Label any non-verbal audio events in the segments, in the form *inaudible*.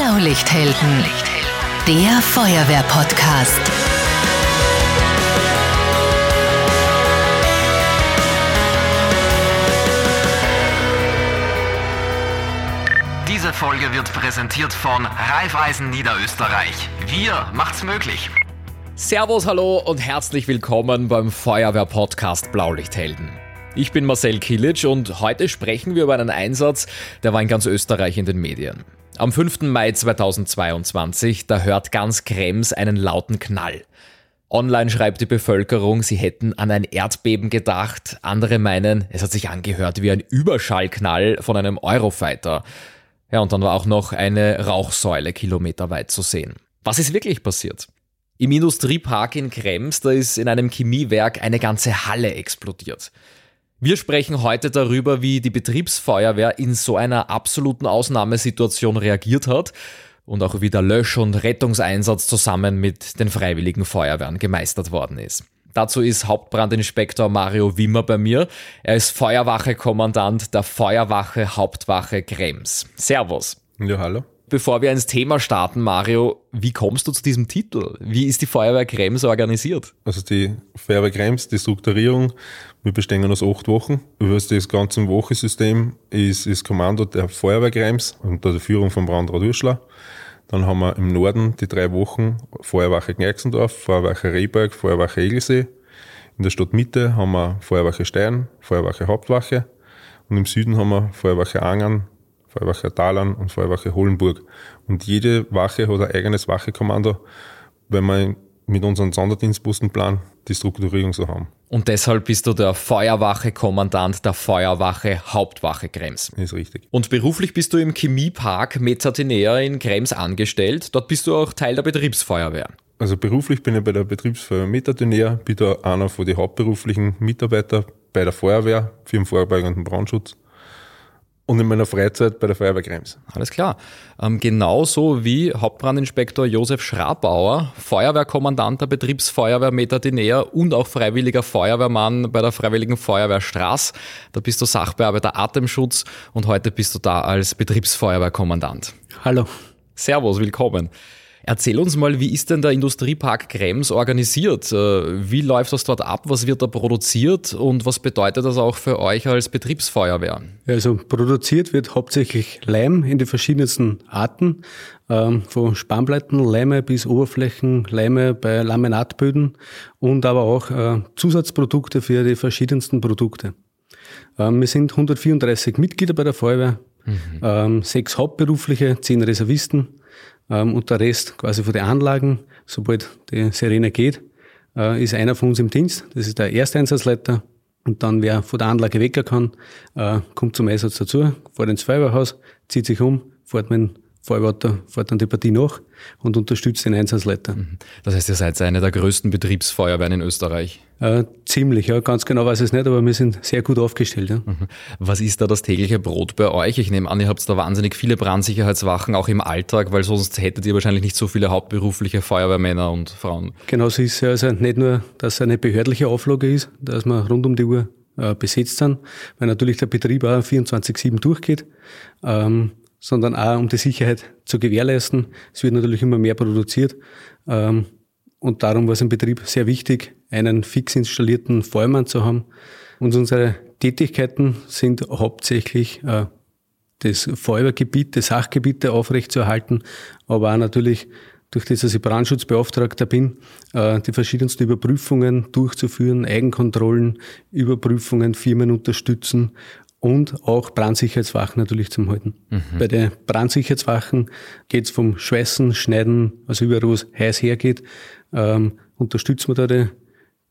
Blaulichthelden, der Feuerwehr-Podcast. Diese Folge wird präsentiert von Raiffeisen Niederösterreich. Wir macht's möglich. Servus, hallo und herzlich willkommen beim Feuerwehr-Podcast Blaulichthelden. Ich bin Marcel Kilic und heute sprechen wir über einen Einsatz, der war in ganz Österreich in den Medien. Am 5. Mai 2022, da hört ganz Krems einen lauten Knall. Online schreibt die Bevölkerung, sie hätten an ein Erdbeben gedacht. Andere meinen, es hat sich angehört wie ein Überschallknall von einem Eurofighter. Ja, und dann war auch noch eine Rauchsäule kilometerweit zu sehen. Was ist wirklich passiert? Im Industriepark in Krems, da ist in einem Chemiewerk eine ganze Halle explodiert. Wir sprechen heute darüber, wie die Betriebsfeuerwehr in so einer absoluten Ausnahmesituation reagiert hat und auch wie der Lösch- und Rettungseinsatz zusammen mit den freiwilligen Feuerwehren gemeistert worden ist. Dazu ist Hauptbrandinspektor Mario Wimmer bei mir. Er ist Feuerwache-Kommandant der Feuerwache Hauptwache Krems. Servus. Ja, hallo. Bevor wir ins Thema starten, Mario, wie kommst du zu diesem Titel? Wie ist die Feuerwehr Krems organisiert? Also die Feuerwehr Krems, die Strukturierung, wir bestehen aus acht Wochen. Über das ganze Wochensystem ist das Kommando der Feuerwehr Krems unter der Führung von Brandrat Urschler. Dann haben wir im Norden die drei Wochen Feuerwache Gneixendorf, Feuerwache Rehberg, Feuerwache Egelsee. In der Stadtmitte haben wir Feuerwache Stein, Feuerwache Hauptwache. Und im Süden haben wir Feuerwache Angern, Feuerwache Talern und Feuerwache Holenburg. Und jede Wache hat ein eigenes Wachekommando, weil wir mit unserem Sonderdienstpostenplan die Strukturierung so haben. Und deshalb bist du der Feuerwache-Kommandant der Feuerwache Hauptwache Krems. Ist richtig. Und beruflich bist du im Chemiepark Mezzatinea in Krems angestellt. Dort bist du auch Teil der Betriebsfeuerwehr. Also beruflich bin ich bei der Betriebsfeuerwehr Mezzatinea, bin da einer von den hauptberuflichen Mitarbeitern bei der Feuerwehr für den vorbeugenden Brandschutz und in meiner Freizeit bei der Feuerwehr Krems. Alles klar. Ähm, genauso wie Hauptbrandinspektor Josef Schrabauer, Feuerwehrkommandant der Betriebsfeuerwehr Metadinea und auch freiwilliger Feuerwehrmann bei der Freiwilligen Feuerwehr Straß. Da bist du Sachbearbeiter Atemschutz und heute bist du da als Betriebsfeuerwehrkommandant. Hallo. Servus, willkommen. Erzähl uns mal, wie ist denn der Industriepark Krems organisiert? Äh, wie läuft das dort ab? Was wird da produziert? Und was bedeutet das auch für euch als Betriebsfeuerwehr? Also produziert wird hauptsächlich Leim in die verschiedensten Arten, ähm, von Spannplattenleime bis Oberflächenleime bei Laminatböden und aber auch äh, Zusatzprodukte für die verschiedensten Produkte. Ähm, wir sind 134 Mitglieder bei der Feuerwehr, mhm. Ähm, sechs hauptberufliche, zehn Reservisten ähm, und der Rest quasi von den Anlagen, sobald die Sirene geht, äh, ist einer von uns im Dienst. Das ist der erste Einsatzleiter. Und dann, wer von der Anlage weg kann, äh, kommt zum Einsatz dazu, fährt ins Feuerwehrhaus, zieht sich um, fährt mit dem Feuerwehr fährt dann die Partie nach und unterstützt den Einsatzleiter. Mhm. Das heißt, ihr seid eine der größten Betriebsfeuerwehren in Österreich? Äh, ziemlich, ja. Ganz genau weiß ich es nicht, aber wir sind sehr gut aufgestellt. Ja. Mhm. Was ist da das tägliche Brot bei euch? Ich nehme an, ihr habt da wahnsinnig viele Brandsicherheitswachen, auch im Alltag, weil sonst hättet ihr wahrscheinlich nicht so viele hauptberufliche Feuerwehrmänner und Frauen. Genau so ist es. Also nicht nur, dass es eine behördliche Auflage ist, dass wir rund um die Uhr äh, besetzt sind, weil natürlich der Betrieb auch 24-7 durchgeht. Ähm, sondern auch um die Sicherheit zu gewährleisten. Es wird natürlich immer mehr produziert. Ähm, und darum war es im Betrieb sehr wichtig, einen fix installierten Feuermann zu haben. Und unsere Tätigkeiten sind hauptsächlich äh, das Feuerwehrgebiet, das Sachgebiete aufrechtzuerhalten, aber auch natürlich durch das, dass ich Brandschutzbeauftragter bin, äh, die verschiedensten Überprüfungen durchzuführen, Eigenkontrollen, Überprüfungen, Firmen unterstützen und auch Brandsicherheitswachen natürlich zum Halten. Mhm. Bei den Brandsicherheitswachen geht es vom Schweißen, Schneiden, also überall, wo es heiß hergeht, ähm, unterstützen wir da die,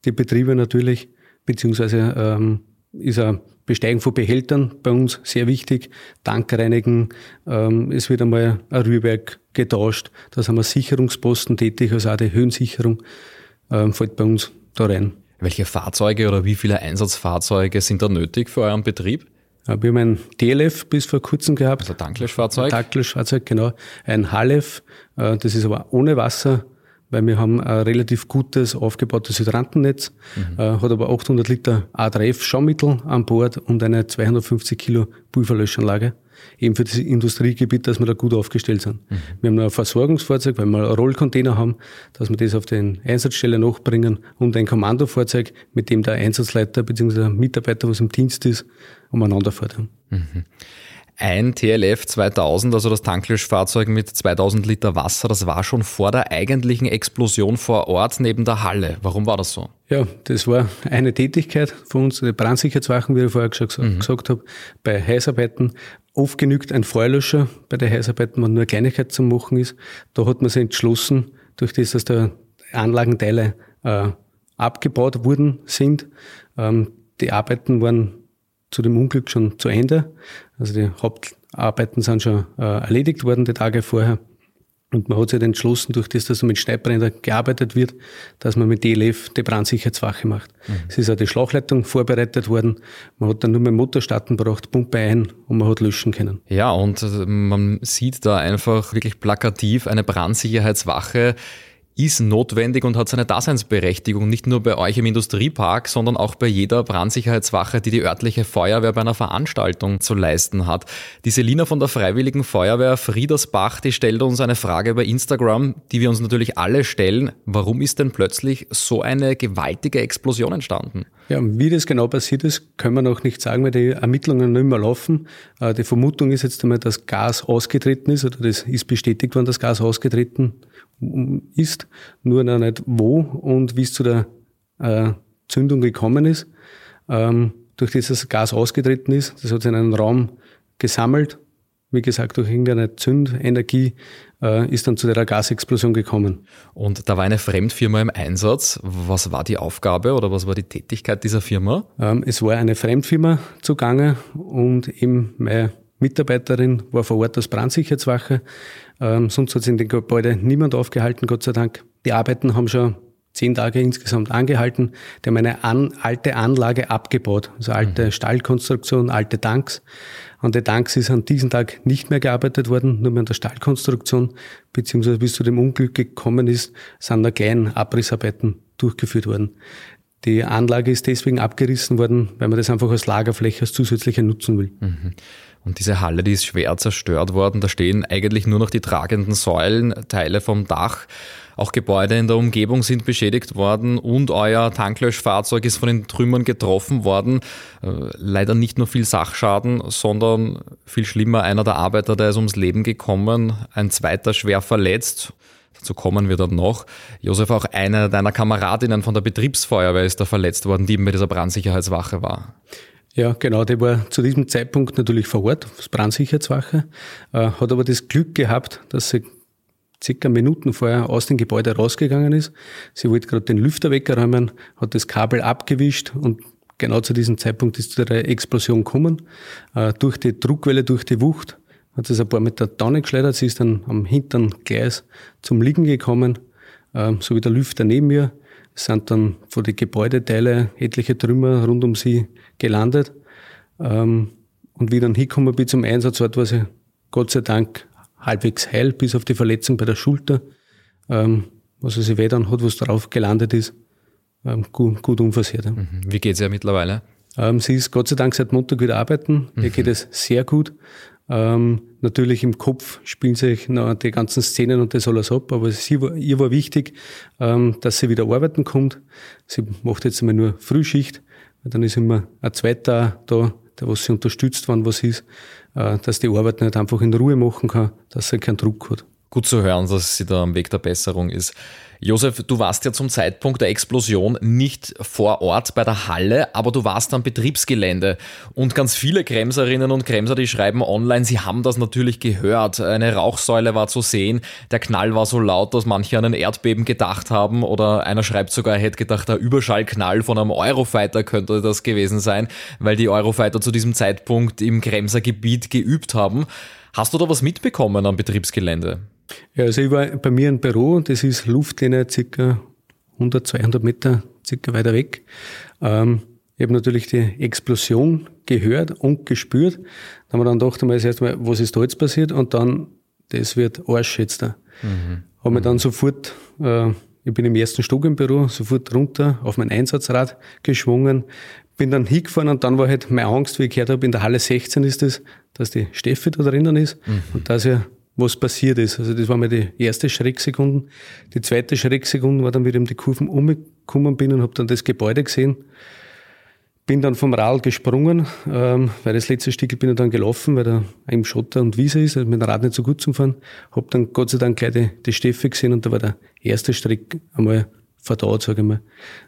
die Betriebe natürlich, beziehungsweise ähm, ist ein Besteigen von Behältern bei uns sehr wichtig, Tankreinigen, ähm, es wird einmal ein Rührwerk getauscht, da sind wir Sicherungsposten tätig, also auch die Höhensicherung ähm, fällt bei uns da rein. Welche Fahrzeuge oder wie viele Einsatzfahrzeuge sind da nötig für euren Betrieb? Wir haben ein DLF bis vor kurzem gehabt. Also Tanklöschfahrzeug? Ein Tanklöschfahrzeug, genau. Ein HLF, äh, das ist aber ohne Wasser, weil wir haben ein relativ gutes aufgebautes Hydrantennetz, mhm. Äh, hat aber 800 Liter A3F Schaumittel an Bord und eine 250 Kilo Pulverlöschanlage. eben für das Industriegebiet, dass wir da gut aufgestellt sind. Mhm. Wir haben noch ein Versorgungsfahrzeug, weil wir einen Rollcontainer haben, dass wir das auf den Einsatzstelle nachbringen und ein Kommandofahrzeug, mit dem der Einsatzleiter bzw. Mitarbeiter, was im Dienst ist, umeinander fährt. Mhm ein TLF 2000, also das Tanklöschfahrzeug mit 2000 Liter Wasser, das war schon vor der eigentlichen Explosion vor Ort neben der Halle. Warum war das so? Ja, das war eine Tätigkeit von uns, die Brandsicherheitswachen, wie ich vorher gesagt, mhm. gesagt habe, bei Heißarbeiten. Oft genügt ein Feuerlöscher bei den Heißarbeiten, wenn nur eine Kleinigkeit zu machen ist. Da hat man sich entschlossen, durch das, dass da Anlagenteile äh, abgebaut worden sind. Ähm, die Arbeiten waren zu dem Unglück schon zu Ende. Also die Hauptarbeiten sind schon äh, erledigt worden die Tage vorher. Und man hat sich entschlossen, durch das, dass mit Schneidbrenner gearbeitet wird, dass man mit DLF die Brandsicherheitswache macht. Mhm. Es ist auch die Schlauchleitung vorbereitet worden. Man hat dann nur mit Motor starten braucht, Pumpe ein und man hat löschen können. Ja, und äh, man sieht da einfach wirklich plakativ eine Brandsicherheitswache ist notwendig und hat seine Daseinsberechtigung, nicht nur bei euch im Industriepark, sondern auch bei jeder Brandsicherheitswache, die die örtliche Feuerwehr bei einer Veranstaltung zu leisten hat. Die Selina von der Freiwilligen Feuerwehr Friedersbach, die stellt uns eine Frage bei Instagram, die wir uns natürlich alle stellen. Warum ist denn plötzlich so eine gewaltige Explosion entstanden? Ja, wie das genau passiert ist, können wir noch nicht sagen, weil die Ermittlungen noch immer laufen. Äh, die Vermutung ist jetzt einmal, dass Gas ausgetreten ist, oder das ist bestätigt worden, dass Gas ausgetreten ist, nur noch nicht wo und wie es zu der äh, Zündung gekommen ist. Ähm, durch dieses Gas ausgetreten ist, das hat sich in einen Raum gesammelt. Wie gesagt, durch irgendeine Zündenergie äh, ist dann zu der Gasexplosion gekommen. Und da war eine Fremdfirma im Einsatz. Was war die Aufgabe oder was war die Tätigkeit dieser Firma? Ähm, es war eine Fremdfirma zugange und eben meine Mitarbeiterin war vor Ort als Brandsicherheitswache. Ähm, sonst hat sich in dem Gebäude niemand aufgehalten, Gott sei Dank. Die Arbeiten haben schon zehn Tage insgesamt angehalten. Die haben eine an, alte Anlage abgebaut, also alte mhm. Stahlkonstruktion, alte Tanks. An den Tanks ist an diesem Tag nicht mehr gearbeitet worden, nur mehr an der Stahlkonstruktion, beziehungsweise bis zu dem Unglück gekommen ist, sind da kleine Abrissarbeiten durchgeführt worden. Die Anlage ist deswegen abgerissen worden, weil man das einfach als Lagerfläche als zusätzliche nutzen will. Mhm. Und diese Halle, die ist schwer zerstört worden. Da stehen eigentlich nur noch die tragenden Säulen, Teile vom Dach. Auch Gebäude in der Umgebung sind beschädigt worden und euer Tanklöschfahrzeug ist von den Trümmern getroffen worden. Äh, leider nicht nur viel Sachschaden, sondern viel schlimmer, einer der Arbeiter, der ist ums Leben gekommen, ein zweiter schwer verletzt. Dazu kommen wir dann noch. Josef, auch eine deiner Kameradinnen von der Betriebsfeuerwehr ist da verletzt worden, die eben bei dieser Brandsicherheitswache war. Ja, genau, der war zu diesem Zeitpunkt natürlich vor Ort, das Brandsicherheitswache, äh, hat aber das Glück gehabt, dass sie circa Minuten vorher aus dem Gebäude rausgegangen ist. Sie wollte gerade den Lüfter wegräumen, hat das Kabel abgewischt und genau zu diesem Zeitpunkt ist zu der Explosion gekommen. Äh, durch die Druckwelle, durch die Wucht hat es ein paar Meter Donne geschleudert. Sie ist dann am hinteren Gleis zum Liegen gekommen, äh, so wie der Lüfter neben mir. Es sind dann von den Gebäudeteile etliche Trümmer rund um sie gelandet. Ähm, und wie ich dann hingekommen bin zum Einsatzort, war sie Gott sei Dank halbwegs heil, bis auf die Verletzung bei der Schulter. Ähm, was sie weh dann hat, was drauf gelandet ist, ähm, gut, gut unversehrt. Mhm. Wie geht's ihr mittlerweile? Ähm, sie ist Gott sei Dank seit Montag wieder arbeiten. Mhm. Ihr geht es sehr gut. Ähm, natürlich im Kopf spielen sich noch die ganzen Szenen und das alles ab, aber sie, ihr war wichtig, ähm, dass sie wieder arbeiten kommt. Sie macht jetzt einmal nur Frühschicht, dann ist immer ein zweiter da, der was sie unterstützt, wann was ist, äh, dass die Arbeit nicht einfach in Ruhe machen kann, dass sie keinen Druck hat. Gut zu hören, dass sie da am Weg der Besserung ist. Josef, du warst ja zum Zeitpunkt der Explosion nicht vor Ort bei der Halle, aber du warst am Betriebsgelände. Und ganz viele Kremserinnen und Kremser, die schreiben online, sie haben das natürlich gehört. Eine Rauchsäule war zu sehen, der Knall war so laut, dass manche an ein Erdbeben gedacht haben. Oder einer schreibt sogar, er hätte gedacht, der Überschallknall von einem Eurofighter könnte das gewesen sein, weil die Eurofighter zu diesem Zeitpunkt im Kremser Gebiet geübt haben. Hast du da was mitbekommen am Betriebsgelände? Ja, also ich war bei mir im Büro, das ist Luftlinie circa 100, 200 Meter circa weiter weg. Ähm, ich habe natürlich die Explosion gehört und gespürt. Da haben wir dann gedacht, einmal das erste Mal, was ist da jetzt passiert? Und dann, das wird Arsch jetzt da. Mhm. Habe mich dann sofort, äh, ich bin im ersten Stock im Büro, sofort runter auf mein Einsatzrad geschwungen, bin dann hingefahren und dann war halt meine Angst, wie ich gehört habe, in der Halle 16 ist das, dass die Steffi da drinnen ist mhm. und dass ja was passiert ist. Also das war mal die erste Schrecksekunde. Die zweite Schrecksekunde war dann, wie um die Kurven umgekommen bin und habe dann das Gebäude gesehen. Bin dann vom Rad gesprungen, ähm, weil das letzte Stück bin ich dann gelaufen, weil da eben Schotter und Wiese ist, also mit dem Rad nicht so gut zum Fahren. Hab dann Gott sei Dank gleich die, die Steffi gesehen und da war der erste Strick einmal verdaut, sage ich mal.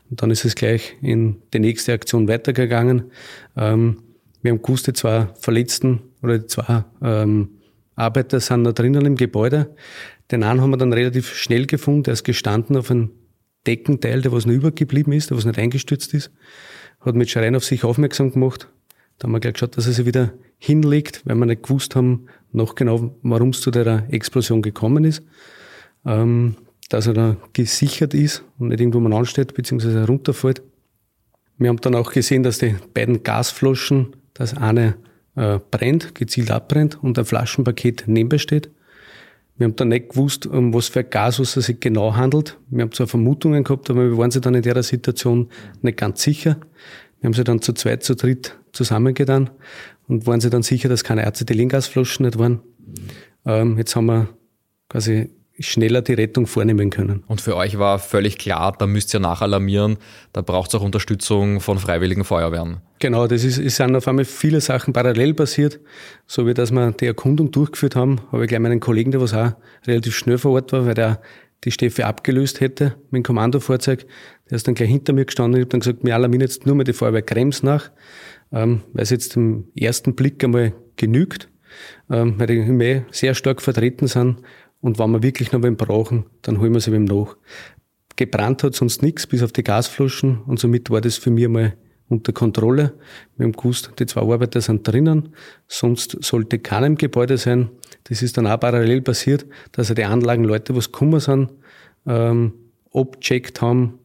Und dann ist es gleich in die nächste Aktion weitergegangen. Ähm, wir haben gewusst, die zwei Verletzten oder die zwei ähm, Arbeiter sind da drinnen im Gebäude. Den einen haben wir dann relativ schnell gefunden, der ist gestanden auf einem Deckenteil, der was noch übergeblieben ist, der was nicht eingestürzt ist hat mit Schreien auf sich aufmerksam gemacht. Da haben wir gleich geschaut, dass er sich wieder hinlegt, weil wir nicht gewusst haben, noch genau, warum es zu der Explosion gekommen ist. Ähm, dass er da gesichert ist und nicht irgendwo mal ansteht, beziehungsweise runterfällt. Wir haben dann auch gesehen, dass die beiden Gasflaschen, dass eine äh, brennt, gezielt abbrennt und ein Flaschenpaket nebenbei steht. Wir haben dann nicht gewusst, um was für ein Gas es sich genau handelt. Wir haben zwar Vermutungen gehabt, aber wir waren sich dann in der Situation nicht ganz sicher. Wir haben sie dann zu zweit, zu dritt zusammengetan und waren sich dann sicher, dass keine Acetylengasflaschen nicht waren. Ähm, jetzt haben wir quasi schneller die Rettung vornehmen können. Und für euch war völlig klar, da müsst ihr nachalarmieren, da braucht es auch Unterstützung von freiwilligen Feuerwehren. Genau, das ist, es sind auf einmal viele Sachen parallel passiert. So wie dass wir die Erkundung durchgeführt haben, habe ich gleich meinen Kollegen, der was auch relativ schnell vor Ort war, weil der die Steffi abgelöst hätte mit dem Kommandofahrzeug. Der ist dann gleich hinter mir gestanden und ich habe dann gesagt, wir alarmieren jetzt nur mal die Feuerwehr Krems nach, ähm, weil es jetzt im ersten Blick einmal genügt, ähm, weil die immer sehr stark vertreten sind und wenn wir wirklich noch wen brauchen, dann holen wir sie wem nach. Gebrannt hat sonst nichts, bis auf die Gasflaschen. Und somit war das für mich mal unter Kontrolle. Wir haben gewusst, die zwei Arbeiter sind drinnen, sonst sollte keiner im Gebäude sein. Das ist dann auch parallel passiert, dass die Anlagenleute, was gekommen sind, ähm, abgecheckt haben,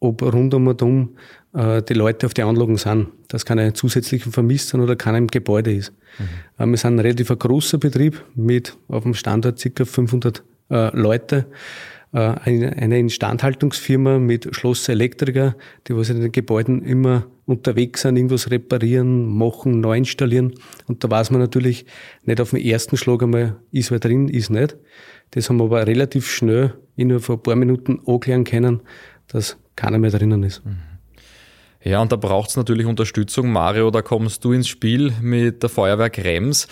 ob rund um und um äh, die Leute auf die Anlagen sind, dass keine zusätzlichen vermisst sind oder keiner im Gebäude ist. Mhm. wir sind ein relativ großer Betrieb mit auf dem Standort ca. 500 äh, Leute. Äh, eine Instandhaltungsfirma mit Schlosselektriker, die was in den Gebäuden immer unterwegs sind, irgendwas reparieren, machen, neu installieren. Und da weiß man natürlich nicht auf den ersten Schlag einmal, ist wer drin, ist nicht. Das haben wir aber relativ schnell innerhalb von ein paar Minuten anklären können, dass keiner mehr drinnen ist. Mhm. Ja, und da braucht es natürlich Unterstützung. Mario, da kommst du ins Spiel mit der Feuerwehr Krems.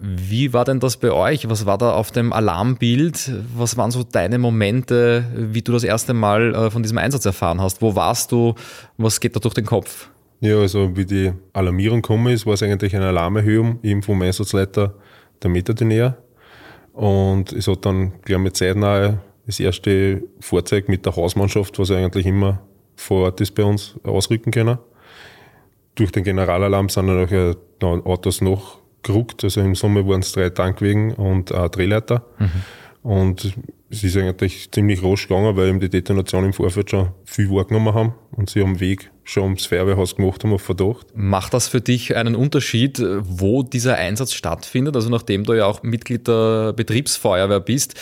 Wie war denn das bei euch? Was war da auf dem Alarmbild? Was waren so deine Momente, wie du das erste Mal äh, von diesem Einsatz erfahren hast? Wo warst du? Was geht da durch den Kopf? Ja, also wie die Alarmierung gekommen ist, war es eigentlich eine Alarmerhöhung eben vom Einsatzleiter der Metadonär. Und es hat dann gleich mit zeitnah das erste Fahrzeug mit der Hausmannschaft, was eigentlich immer vor Ort ist bei uns, ausrücken können. Durch den Generalalarm sind dann auch Autos noch geruckt. Also im Sommer waren es drei Tankwegen und ein Drehleiter. Mhm. Und es ist eigentlich ziemlich rasch gegangen, weil eben die Detonation im Vorfeld schon viel wahrgenommen haben und sie am Weg schon ums Feuerwehrhaus gemacht haben auf Verdacht. Macht das für dich einen Unterschied, wo dieser Einsatz stattfindet? Also nachdem du ja auch Mitglied der Betriebsfeuerwehr bist,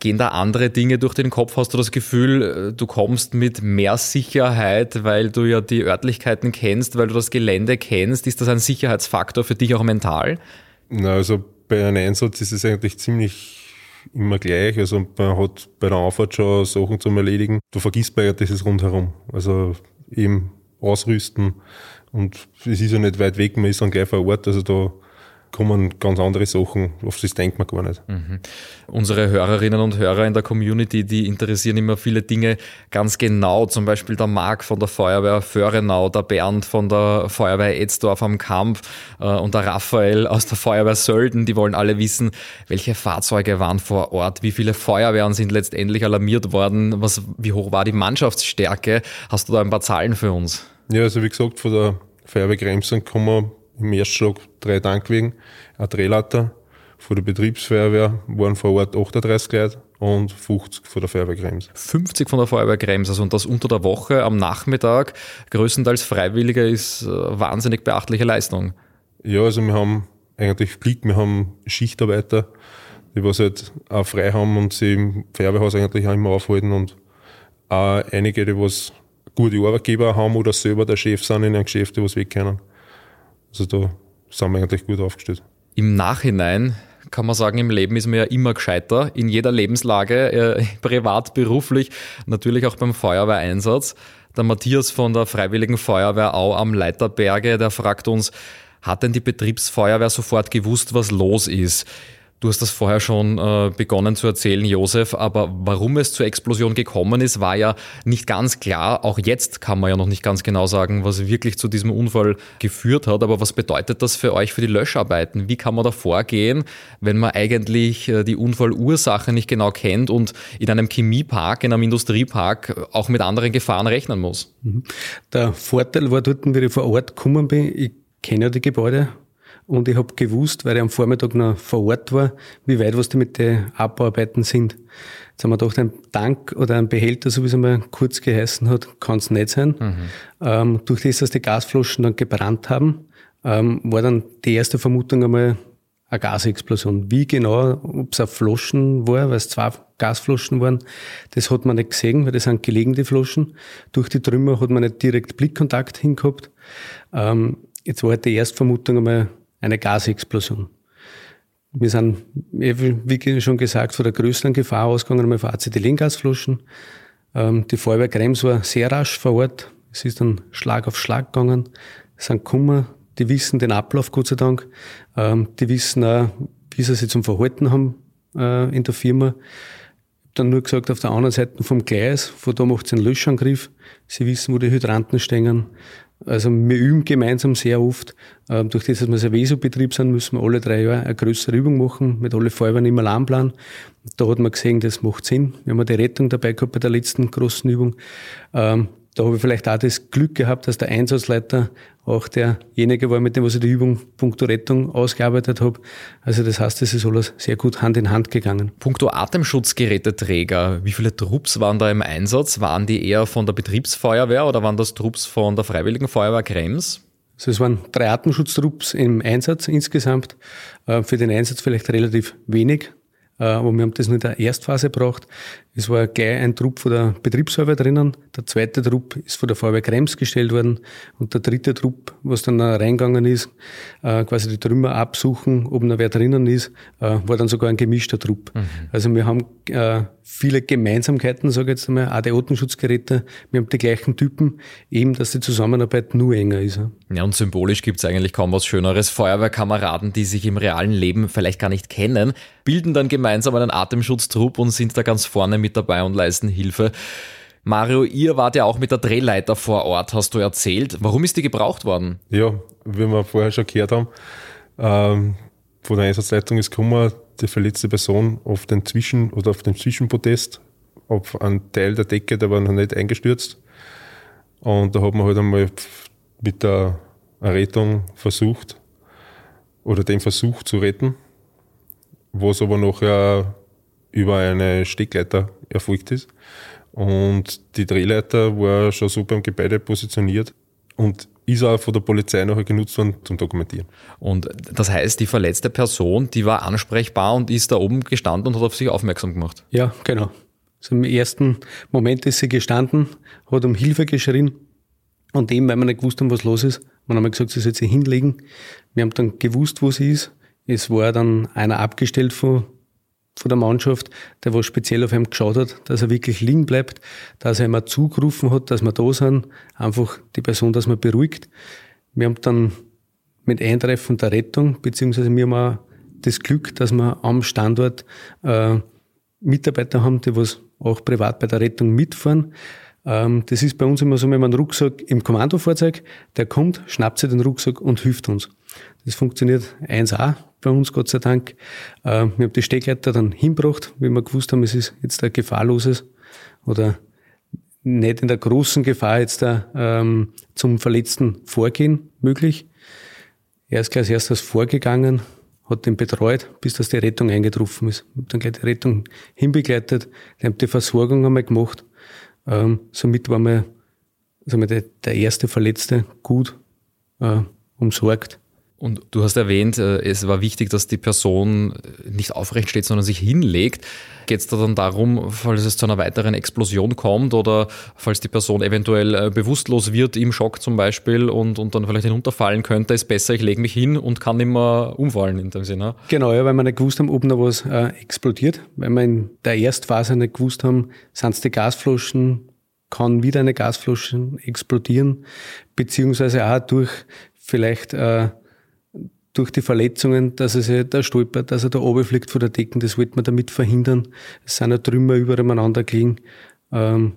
Gehen da andere Dinge durch den Kopf? Hast du das Gefühl, du kommst mit mehr Sicherheit, weil du ja die Örtlichkeiten kennst, weil du das Gelände kennst? Ist das ein Sicherheitsfaktor für dich auch mental? Na, also bei einem Einsatz ist es eigentlich ziemlich immer gleich. Also man hat bei der Anfahrt schon Sachen zum Erledigen. Du vergisst bei dieses rundherum. Also eben ausrüsten. Und es ist ja nicht weit weg, man ist dann gleich vor Ort. Also da kommen ganz andere Sachen, auf das denkt man gar nicht. Mhm. Unsere Hörerinnen und Hörer in der Community, die interessieren immer viele Dinge ganz genau. Zum Beispiel der Marc von der Feuerwehr Föhrenau, der Bernd von der Feuerwehr Etzdorf am Kamp äh, und der Raphael aus der Feuerwehr Sölden. Die wollen alle wissen, welche Fahrzeuge waren vor Ort, wie viele Feuerwehren sind letztendlich alarmiert worden, was, wie hoch war die Mannschaftsstärke. Hast du da ein paar Zahlen für uns? Ja, also wie gesagt, von der Feuerwehr Kremsen kommen im ersten Schlag drei Tankwegen, ein Drehleiter. Von der Betriebsfeuerwehr waren vor Ort 38 Leute und 50 von der Feuerwehr Krems. 50 von der Feuerwehr Krems, also und das unter der Woche am Nachmittag, größtenteils Freiwillige, ist äh, wahnsinnig beachtliche Leistung. Ja, also wir haben eigentlich Blick, wir haben Schichtarbeiter, die was halt auch frei haben und sie im Feuerwehrhaus eigentlich auch immer aufhalten und auch einige, die was gute Arbeitgeber haben oder selber der Chef sind in einem Geschäft, die was weg können. Also da sind wir eigentlich gut aufgestellt. Im Nachhinein kann man sagen, im Leben ist man ja immer gescheiter, in jeder Lebenslage, äh, *laughs* privat, beruflich, natürlich auch beim Feuerwehreinsatz. Der Matthias von der Freiwilligen Feuerwehr Au am Leiterberge, der fragt uns, hat denn die Betriebsfeuerwehr sofort gewusst, was los ist? Du hast das vorher schon äh, begonnen zu erzählen, Josef, aber warum es zur Explosion gekommen ist, war ja nicht ganz klar. Auch jetzt kann man ja noch nicht ganz genau sagen, was wirklich zu diesem Unfall geführt hat. Aber was bedeutet das für euch für die Löscharbeiten? Wie kann man da vorgehen, wenn man eigentlich äh, die Unfallursache nicht genau kennt und in einem Chemiepark, in einem Industriepark auch mit anderen Gefahren rechnen muss? Mhm. Der Vorteil war dort, wie ich vor Ort gekommen bin, ich kenne ja die Gebäude und ich habe gewusst, weil ich am Vormittag noch vor Ort war, wie weit was die mit den Abbauarbeiten sind. Jetzt haben wir gedacht, ein Tank oder ein Behälter, so wie es einmal kurz geheißen hat, kann es nicht sein. Mhm. Ähm, durch das, dass die Gasflaschen dann gebrannt haben, ähm, war dann die erste Vermutung einmal eine Gasexplosion. Wie genau, ob es eine Flaschen war, weil es zwei Gasflaschen waren, das hat man nicht gesehen, weil das sind gelegene Flaschen. Durch die Trümmer hat man nicht direkt Blickkontakt hingehabt. Ähm, jetzt war halt die erste Vermutung einmal eine Gasexplosion. Wir sind, wie schon gesagt, von der größeren Gefahr ausgegangen, einmal von Acetylengasflaschen. Ähm, die Feuerwehr Krems war sehr rasch vor Ort. Es ist dann Schlag auf Schlag gegangen. Es sind Kummer, die wissen den Ablauf, Gott sei Dank. Ähm, die wissen auch, wie sie sich zum Verhalten haben äh, in der Firma. Dann nur gesagt, auf der anderen Seite vom Gleis, von da macht es einen Löschangriff. Sie wissen, wo die Hydranten stehen. Also wir üben gemeinsam sehr oft. Ähm, durch das, dass wir ein Veso-Betrieb sind, müssen wir alle drei Jahre eine größere Übung machen, mit alle Feuerwehren im Alarmplan. Da hat man gesehen, das macht Sinn. Wir haben die Rettung dabei gehabt bei der letzten großen Übung. Da habe ich vielleicht auch das Glück gehabt, dass der Einsatzleiter auch derjenige war, mit dem was ich die Übung Punkto Rettung ausgearbeitet habe. Also das heißt, es ist alles sehr gut Hand in Hand gegangen. Punkto Atemschutzgeräteträger, wie viele Trupps waren da im Einsatz? Waren die eher von der Betriebsfeuerwehr oder waren das Trupps von der Freiwilligen Feuerwehr Krems? Also es waren drei Atemschutztrupps im Einsatz insgesamt. Äh, für den Einsatz vielleicht relativ wenig, aber wir haben das nur in der Erstphase gebraucht. Es war gleich ein Trupp von der Betriebsfeuerwehr drinnen, der zweite Trupp ist von der Feuerwehr Krems gestellt worden und der dritte Trupp, was dann reingegangen ist, äh, quasi die Trümmer absuchen, ob noch wer drinnen ist, äh, war dann sogar ein gemischter Trupp. Mhm. Also wir haben viele Gemeinsamkeiten, sage ich jetzt einmal, auch die Artenschutzgeräte, wir haben die gleichen Typen, eben, dass die Zusammenarbeit nur enger ist. Ja, und symbolisch gibt es eigentlich kaum was Schöneres. Feuerwehrkameraden, die sich im realen Leben vielleicht gar nicht kennen, bilden dann gemeinsam einen Atemschutztrupp und sind da ganz vorne mit dabei und leisten Hilfe. Mario, ihr wart ja auch mit der Drehleiter vor Ort, hast du erzählt. Warum ist die gebraucht worden? Ja, wie wir vorher schon gehört haben, ähm, von der Einsatzleitung ist gekommen, die verletzte Person auf den Zwischen- oder auf dem Zwischenprotest, auf einen Teil der Decke, der war noch nicht eingestürzt. Und da hat man halt einmal mit der Rettung versucht, oder den Versuch zu retten, was aber nachher über eine Steckleiter erfolgt ist. Und die Drehleiter war schon so beim Gebäude positioniert und ist auch von der Polizei nachher genutzt worden zum Dokumentieren. Und das heißt, die verletzte Person, die war ansprechbar und ist da oben gestanden und hat auf sich aufmerksam gemacht? Ja, genau. Also Im ersten Moment ist sie gestanden, hat um Hilfe geschrien und eben, weil wir nicht gewusst haben, was los ist, man haben gesagt, sie soll sich hinlegen. Wir haben dann gewusst, wo sie ist. Es war dann einer abgestellt von von der Mannschaft, der was speziell auf ihn geschaut hat, dass er wirklich liegen bleibt, dass er immer zugerufen hat, dass wir da sind, einfach die Person, dass man beruhigt. Wir haben dann mit Eintreffen der Rettung, beziehungsweise wir haben auch das Glück, dass wir am Standort äh, Mitarbeiter haben, die was auch privat bei der Rettung mitfahren. Ähm, das ist bei uns immer so, wenn man einen Rucksack im Kommandofahrzeug, der kommt, schnappt sich den Rucksack und hilft uns. Das funktioniert 1A bei uns, Gott sei Dank. Äh, wir haben die Steckleiter dann hinbracht, wie wir gewusst haben, es ist jetzt ein gefahrloses oder nicht in der großen Gefahr jetzt da, ähm, zum verletzten Vorgehen möglich. Er ist gleich als erstes vorgegangen, hat den betreut, bis dass die Rettung eingetroffen ist. Ich dann gleich die Rettung hinbegleitet, die haben die Versorgung einmal gemacht. Ähm, somit war mir, also der, der erste Verletzte gut äh, umsorgt. Und du hast erwähnt, äh, es war wichtig, dass die Person nicht aufrecht steht, sondern sich hinlegt. Geht es da dann darum, falls es zu einer weiteren Explosion kommt oder falls die Person eventuell äh, bewusstlos wird im Schock zum Beispiel und, und dann vielleicht hinunterfallen könnte, ist besser, ich lege mich hin und kann mehr umfallen in dem Sinne? Genau, ja, weil wir nicht gewusst haben, ob noch was äh, explodiert. Weil wir in der Erstphase nicht gewusst haben, sind es die Gasflaschen, kann wieder eine Gasflasche explodieren, beziehungsweise auch durch vielleicht äh, durch die Verletzungen, dass er sich da stolpert, dass er da oben fliegt vor der Decken, das wollte man damit verhindern. Es sind ja Trümmer übereinander gelegen, ähm,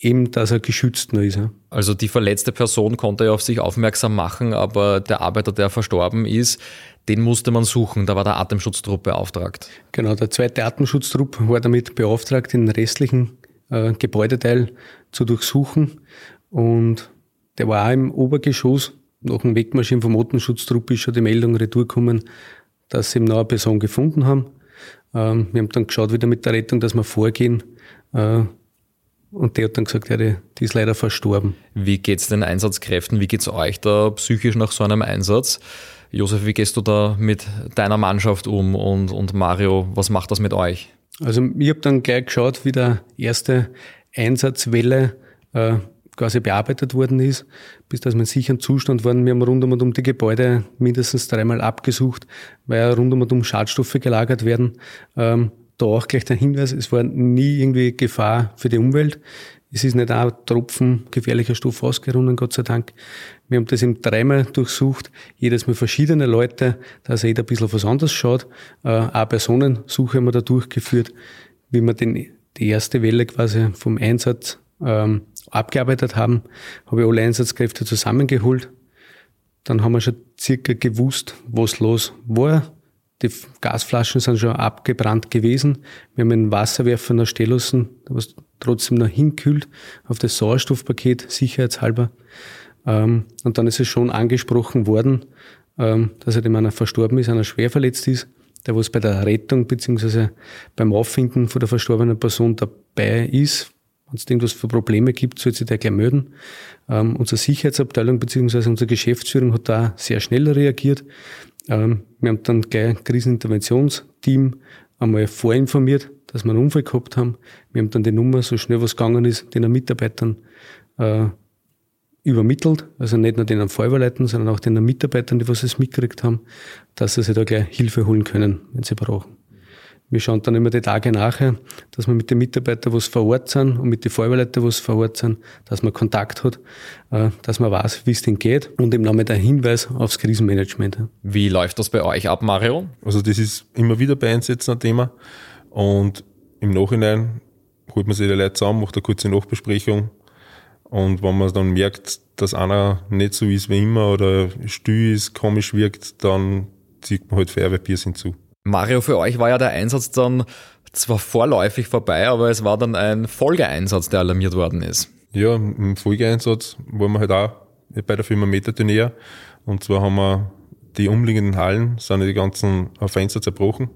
eben, dass er geschützt noch ist. Ja. Also die verletzte Person konnte ja auf sich aufmerksam machen, aber der Arbeiter, der verstorben ist, den musste man suchen. Da war der Atemschutztrupp beauftragt. Genau, der zweite Atemschutztrupp war damit beauftragt, den restlichen äh, Gebäudeteil zu durchsuchen. Und der war auch im Obergeschoss nach dem Wegmarschieren vom Motenschutztrupp ist schon die Meldung retourgekommen, dass sie ihm noch eine Person gefunden haben. Ähm, wir haben dann geschaut wieder mit der Rettung, dass wir vorgehen. Äh, und der hat dann gesagt, ja, die, die ist leider verstorben. Wie geht es den Einsatzkräften? Wie geht es euch da psychisch nach so einem Einsatz? Josef, wie gehst du da mit deiner Mannschaft um? Und, und Mario, was macht das mit euch? Also ich habe dann gleich geschaut, wie der erste Einsatzwelle äh, quasi bearbeitet worden ist, bis dass wir in sicheren Zustand waren. Wir haben rund um und um die Gebäude mindestens dreimal abgesucht, weil rund um und um Schadstoffe gelagert werden. Ähm, da auch gleich der Hinweis, es war nie irgendwie Gefahr für die Umwelt. Es ist nicht auch Tropfen gefährlicher Stoff ausgerunnen, Gott sei Dank. Wir haben das eben dreimal durchsucht, jedes Mal verschiedene Leute, dass jeder ein bisschen was anderes schaut. Äh, auch Personensuche haben wir da durchgeführt, wie wir den, die erste Welle quasi vom Einsatz ähm, abgearbeitet haben, habe ich alle Einsatzkräfte zusammengeholt. Dann haben wir schon circa gewusst, was los war. Die Gasflaschen sind schon abgebrannt gewesen. Wir haben einen Wasserwerfer noch stehen lassen, was trotzdem noch hinkühlt auf das Sauerstoffpaket, sicherheitshalber. Ähm, und dann ist es schon angesprochen worden, ähm, dass er dem einer verstorben ist, einer schwer verletzt ist, der was bei der Rettung beziehungsweise beim Auffinden von der verstorbenen Person dabei ist, wenn es irgendwas für Probleme gibt, soll sich der gleich melden. Ähm, unsere Sicherheitsabteilung bzw. unsere Geschäftsführung hat da sehr schnell reagiert. Ähm, wir haben dann gleich ein Kriseninterventionsteam einmal vorinformiert, dass wir einen Unfall gehabt haben. Wir haben dann die Nummer, so schnell was gegangen ist, den Mitarbeitern äh, übermittelt. Also nicht nur den Feuerwehrleuten, sondern auch den Mitarbeitern, die was es mitgekriegt haben, dass sie sich da gleich Hilfe holen können, wenn sie brauchen. Wir schauen dann immer die Tage nachher, dass wir mit den Mitarbeitern, was vor Ort sind und mit den Feuerwehrleuten, was vor Ort sind, dass man Kontakt hat, äh, dass man weiß, wie es denn geht und im Namen der Hinweis aufs Krisenmanagement. Wie läuft das bei euch ab, Mario? Also das ist immer wieder bei Einsätzen ein Thema und im Nachhinein holt man sich die Leute zusammen, macht eine kurze Nachbesprechung und wenn man dann merkt, dass einer nicht so ist wie immer oder still ist, komisch wirkt, dann zieht man halt Feuerwehrbiers hinzu. Mario, für euch war ja der Einsatz dann zwar vorläufig vorbei, aber es war dann ein Folgeeinsatz, der alarmiert worden ist. Ja, im Folgeeinsatz waren wir halt auch bei der Firma Metaturnier. Und zwar haben wir die umliegenden Hallen, sind die ganzen Fenster zerbrochen.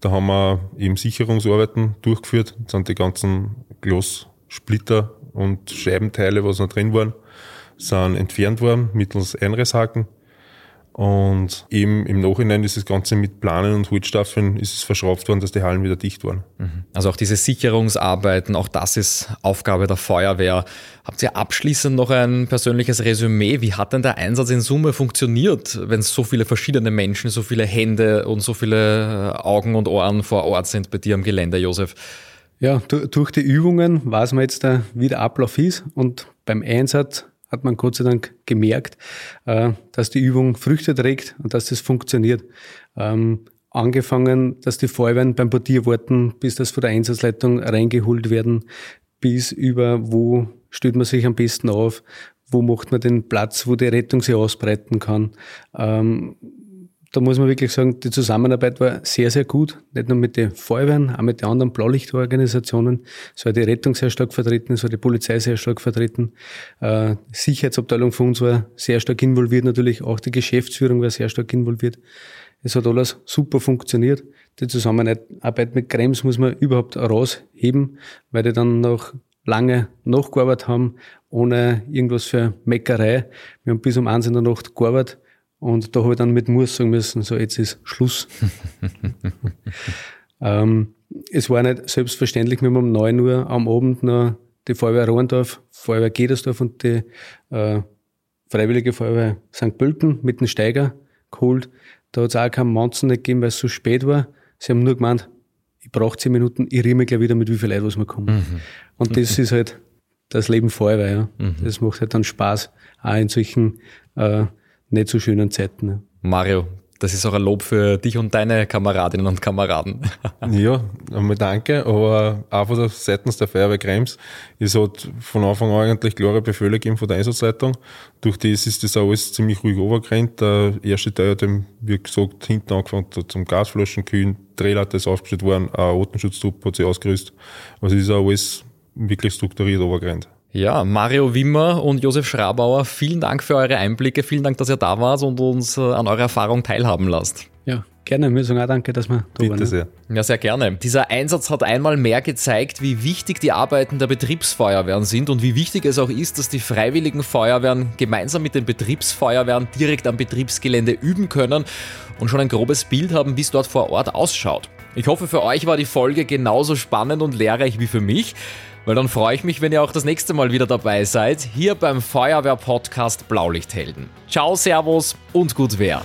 Da haben wir eben Sicherungsarbeiten durchgeführt, sind die ganzen Glassplitter und Scheibenteile, was noch drin waren, sind entfernt worden mittels Einrisshaken. Und eben im Nachhinein ist das Ganze mit Planen und Holzstaffeln ist es verschraubt worden, dass die Hallen wieder dicht waren. Mhm. Also auch diese Sicherungsarbeiten, auch das ist Aufgabe der Feuerwehr. Habt ihr abschließend noch ein persönliches Resümee? Wie hat denn der Einsatz in Summe funktioniert, wenn so viele verschiedene Menschen, so viele Hände und so viele äh, Augen und Ohren vor Ort sind bei dir am Gelände, Josef? Ja, durch die Übungen weiß man jetzt, wie der Ablauf ist und beim Einsatz hat man Gott sei Dank gemerkt, äh, dass die Übung Früchte trägt und dass das funktioniert. Ähm, angefangen, dass die Feuerwehren beim Portier warten, bis das von der Einsatzleitung reingeholt werden, bis über wo stellt man sich am besten auf, wo macht man den Platz, wo die Rettung sich ausbreiten kann. Ähm, da muss man wirklich sagen, die Zusammenarbeit war sehr, sehr gut. Nicht nur mit den Feuerwehren, auch mit den anderen Blaulichtorganisationen. Es war die Rettung sehr stark vertreten, es war die Polizei sehr stark vertreten. Äh, die Sicherheitsabteilung von uns war sehr stark involviert, natürlich auch die Geschäftsführung war sehr stark involviert. Es hat alles super funktioniert. Die Zusammenarbeit mit Krems muss man überhaupt rausheben, weil die dann noch lange nachgearbeitet haben, ohne irgendwas für Meckerei. Wir haben bis um eins in der Nacht gearbeitet Und da habe ich dann mit Muss sagen müssen, so jetzt ist Schluss. *laughs* ähm, es war nicht selbstverständlich, wenn wir um 9 Uhr am Abend noch die Feuerwehr Rohrendorf, Feuerwehr Gedersdorf und die äh, Freiwillige Feuerwehr St. Pölten mit dem Steiger geholt. Da hat es auch keinen Manzen nicht gegeben, weil es so spät war. Sie haben nur gemeint, ich brauche zehn Minuten, ich rieme gleich wieder mit wie viel Leid, was wir kommen. Mhm. Und das mhm. ist halt das Leben Feuerwehr. Ja. Mhm. Das macht halt dann Spaß, auch in solchen äh, nicht so schönen Zeiten. Ja. Mario, das ist auch ein Lob für dich und deine Kameradinnen und Kameraden. *laughs* ja, einmal danke, aber auch von der seitens der Feuerwehr Krems ist halt von Anfang an eigentlich klare Befehle gegeben von der Einsatzleitung. Durch das ist das alles ziemlich ruhig overgerannt. Der erste Teil hat eben, wie gesagt, hinten angefangen zum Gasflaschen kühlen, Drehleiter ist aufgestellt worden, ein Artenschutztrupp hat sich ausgerüstet. Also es ist auch alles wirklich strukturiert overgerannt. Ja, Mario Wimmer und Josef Schrabauer, vielen Dank für eure Einblicke, vielen Dank, dass ihr da wart und uns äh, an eurer Erfahrung teilhaben lasst. Ja, gerne. Wir sagen auch danke, dass wir da Bitte waren. Sehr. Ja, sehr gerne. Dieser Einsatz hat einmal mehr gezeigt, wie wichtig die Arbeiten der Betriebsfeuerwehren sind und wie wichtig es auch ist, dass die freiwilligen Feuerwehren gemeinsam mit den Betriebsfeuerwehren direkt am Betriebsgelände üben können und schon ein grobes Bild haben, wie es dort vor Ort ausschaut. Ich hoffe, für euch war die Folge genauso spannend und lehrreich wie für mich. Weil dann freue ich mich, wenn ihr auch das nächste Mal wieder dabei seid, hier beim Feuerwehr-Podcast Blaulichthelden. Ciao, Servus und gut Wehr.